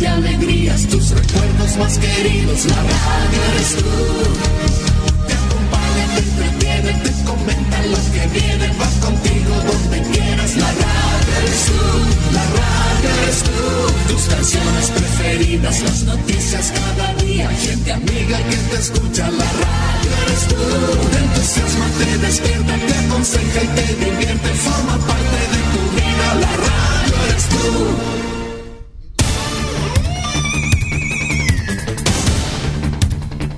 y alegrías, tus recuerdos más queridos, la radio eres tú. Te acompaña, te entretiene, te comenta lo que viene, va contigo donde quieras, la radio eres tú, la radio eres tú. Tus canciones preferidas, las noticias cada día, gente amiga que te escucha, la radio eres tú. Te entusiasma, te despierta, te aconseja y te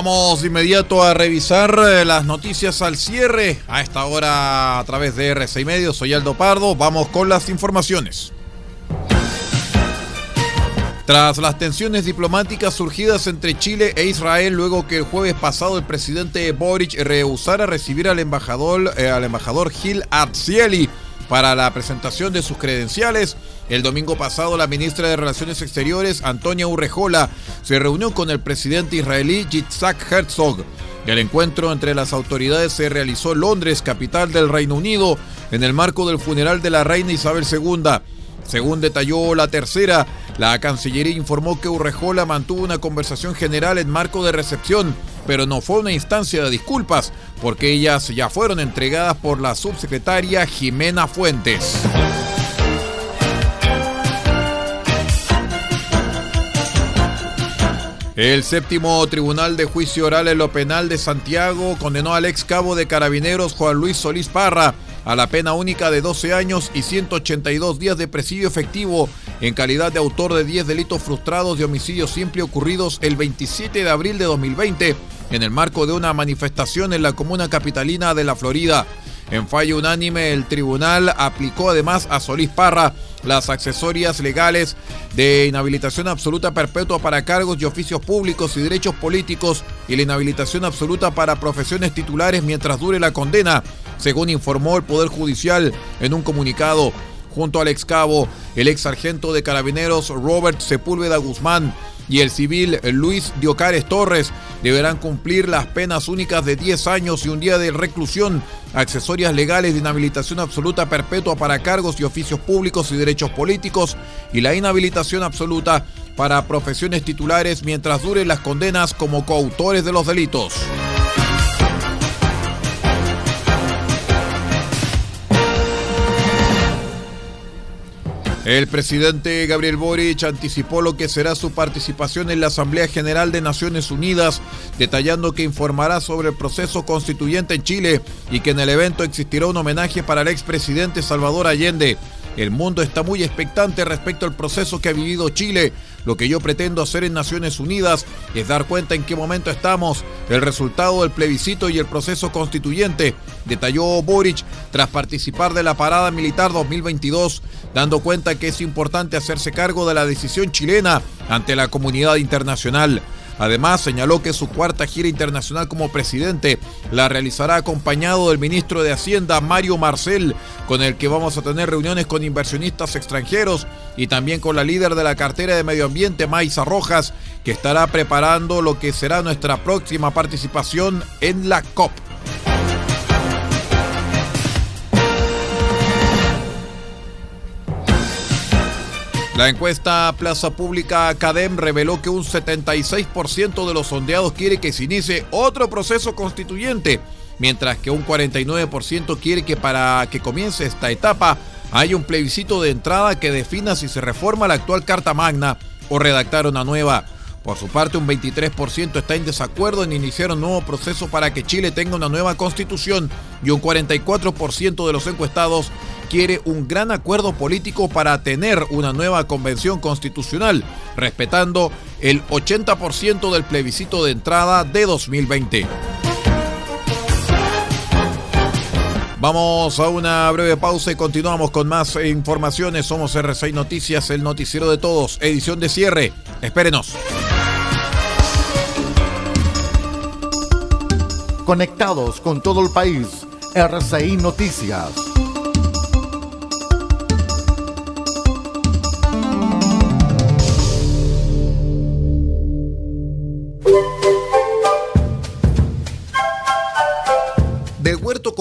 Vamos de inmediato a revisar eh, las noticias al cierre. A esta hora a través de RCI Medio, soy Aldo Pardo. Vamos con las informaciones. Tras las tensiones diplomáticas surgidas entre Chile e Israel luego que el jueves pasado el presidente Boric rehusara recibir al embajador, eh, al embajador Gil Arzieli para la presentación de sus credenciales, el domingo pasado, la ministra de Relaciones Exteriores, Antonia Urrejola, se reunió con el presidente israelí Yitzhak Herzog. El encuentro entre las autoridades se realizó en Londres, capital del Reino Unido, en el marco del funeral de la reina Isabel II. Según detalló la tercera, la Cancillería informó que Urrejola mantuvo una conversación general en marco de recepción, pero no fue una instancia de disculpas, porque ellas ya fueron entregadas por la subsecretaria Jimena Fuentes. El séptimo Tribunal de Juicio Oral en lo Penal de Santiago condenó al ex cabo de carabineros Juan Luis Solís Parra a la pena única de 12 años y 182 días de presidio efectivo en calidad de autor de 10 delitos frustrados de homicidio simple ocurridos el 27 de abril de 2020 en el marco de una manifestación en la comuna capitalina de La Florida. En fallo unánime, el tribunal aplicó además a Solís Parra las accesorias legales de inhabilitación absoluta perpetua para cargos y oficios públicos y derechos políticos y la inhabilitación absoluta para profesiones titulares mientras dure la condena, según informó el Poder Judicial en un comunicado. Junto al ex cabo, el ex sargento de carabineros Robert Sepúlveda Guzmán y el civil Luis Diocares Torres deberán cumplir las penas únicas de 10 años y un día de reclusión, accesorias legales de inhabilitación absoluta perpetua para cargos y oficios públicos y derechos políticos y la inhabilitación absoluta para profesiones titulares mientras duren las condenas como coautores de los delitos. El presidente Gabriel Boric anticipó lo que será su participación en la Asamblea General de Naciones Unidas, detallando que informará sobre el proceso constituyente en Chile y que en el evento existirá un homenaje para el expresidente Salvador Allende. El mundo está muy expectante respecto al proceso que ha vivido Chile. Lo que yo pretendo hacer en Naciones Unidas es dar cuenta en qué momento estamos, el resultado del plebiscito y el proceso constituyente, detalló Boric tras participar de la parada militar 2022, dando cuenta que es importante hacerse cargo de la decisión chilena ante la comunidad internacional. Además, señaló que su cuarta gira internacional como presidente la realizará acompañado del ministro de Hacienda, Mario Marcel, con el que vamos a tener reuniones con inversionistas extranjeros y también con la líder de la cartera de Medio Ambiente, Maisa Rojas, que estará preparando lo que será nuestra próxima participación en la COP. La encuesta Plaza Pública Academ reveló que un 76% de los sondeados quiere que se inicie otro proceso constituyente, mientras que un 49% quiere que para que comience esta etapa haya un plebiscito de entrada que defina si se reforma la actual Carta Magna o redactar una nueva. Por su parte, un 23% está en desacuerdo en iniciar un nuevo proceso para que Chile tenga una nueva constitución y un 44% de los encuestados quiere un gran acuerdo político para tener una nueva convención constitucional, respetando el 80% del plebiscito de entrada de 2020. Vamos a una breve pausa y continuamos con más informaciones. Somos R6 Noticias, el noticiero de todos, edición de cierre. Espérenos. Conectados con todo el país, RCI Noticias.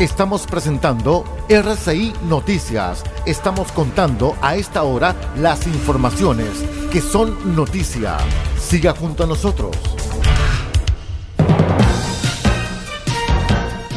Estamos presentando RCI Noticias. Estamos contando a esta hora las informaciones que son noticia. Siga junto a nosotros.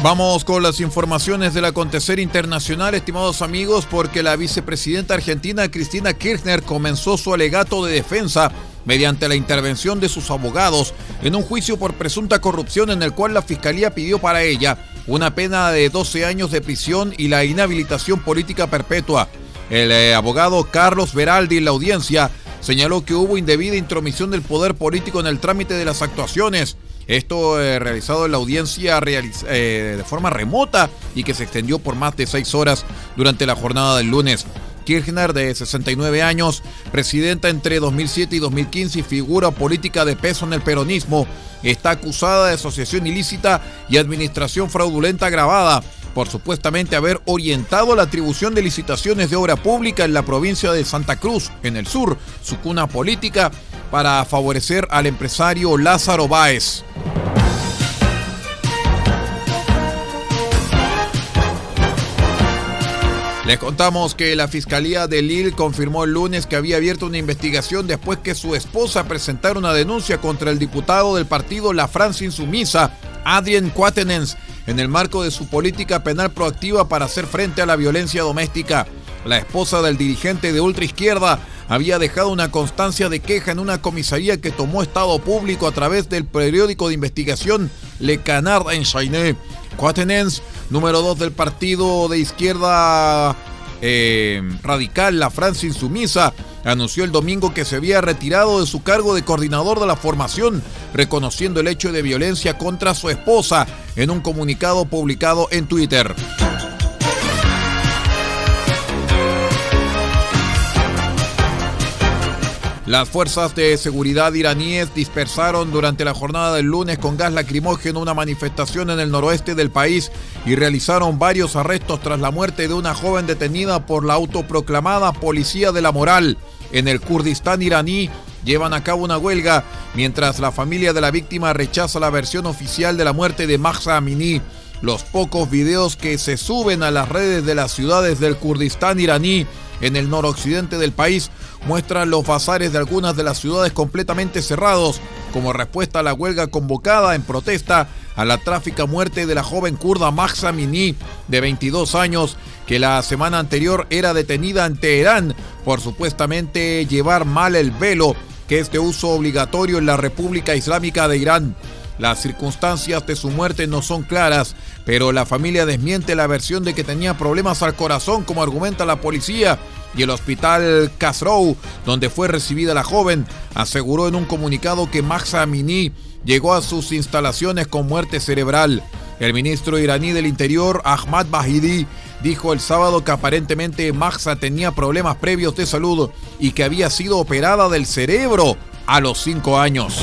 Vamos con las informaciones del acontecer internacional, estimados amigos, porque la vicepresidenta argentina Cristina Kirchner comenzó su alegato de defensa mediante la intervención de sus abogados en un juicio por presunta corrupción en el cual la Fiscalía pidió para ella una pena de 12 años de prisión y la inhabilitación política perpetua. El eh, abogado Carlos Veraldi en la audiencia señaló que hubo indebida intromisión del poder político en el trámite de las actuaciones. Esto eh, realizado en la audiencia eh, de forma remota y que se extendió por más de seis horas durante la jornada del lunes. Kirchner, de 69 años, presidenta entre 2007 y 2015 y figura política de peso en el peronismo, está acusada de asociación ilícita y administración fraudulenta agravada por supuestamente haber orientado la atribución de licitaciones de obra pública en la provincia de Santa Cruz, en el sur, su cuna política, para favorecer al empresario Lázaro Báez. Les contamos que la Fiscalía de Lille confirmó el lunes que había abierto una investigación después que su esposa presentara una denuncia contra el diputado del partido La Francia Insumisa, Adrien Quatenens, en el marco de su política penal proactiva para hacer frente a la violencia doméstica. La esposa del dirigente de ultraizquierda había dejado una constancia de queja en una comisaría que tomó estado público a través del periódico de investigación Le Canard en Chainé. Quatenens número 2 del partido de izquierda eh, radical, la Francia Insumisa, anunció el domingo que se había retirado de su cargo de coordinador de la formación, reconociendo el hecho de violencia contra su esposa en un comunicado publicado en Twitter. Las fuerzas de seguridad iraníes dispersaron durante la jornada del lunes con gas lacrimógeno una manifestación en el noroeste del país y realizaron varios arrestos tras la muerte de una joven detenida por la autoproclamada Policía de la Moral. En el Kurdistán iraní llevan a cabo una huelga mientras la familia de la víctima rechaza la versión oficial de la muerte de Mahsa Amini. Los pocos videos que se suben a las redes de las ciudades del Kurdistán iraní en el noroccidente del país muestran los bazares de algunas de las ciudades completamente cerrados como respuesta a la huelga convocada en protesta a la tráfica muerte de la joven kurda Mahsa Mini, de 22 años, que la semana anterior era detenida en Teherán por supuestamente llevar mal el velo, que es de uso obligatorio en la República Islámica de Irán. Las circunstancias de su muerte no son claras, pero la familia desmiente la versión de que tenía problemas al corazón, como argumenta la policía, y el hospital Kasrou, donde fue recibida la joven, aseguró en un comunicado que Mahsa Amini llegó a sus instalaciones con muerte cerebral. El ministro iraní del Interior, Ahmad Bahidi, dijo el sábado que aparentemente Mahsa tenía problemas previos de salud y que había sido operada del cerebro a los cinco años.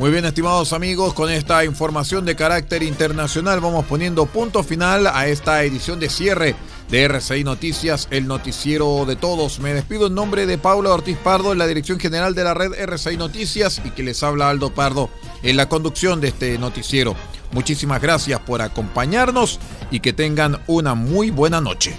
Muy bien, estimados amigos, con esta información de carácter internacional vamos poniendo punto final a esta edición de cierre de RCI Noticias, el noticiero de todos. Me despido en nombre de Paula Ortiz Pardo en la dirección general de la red RCI Noticias y que les habla Aldo Pardo en la conducción de este noticiero. Muchísimas gracias por acompañarnos y que tengan una muy buena noche.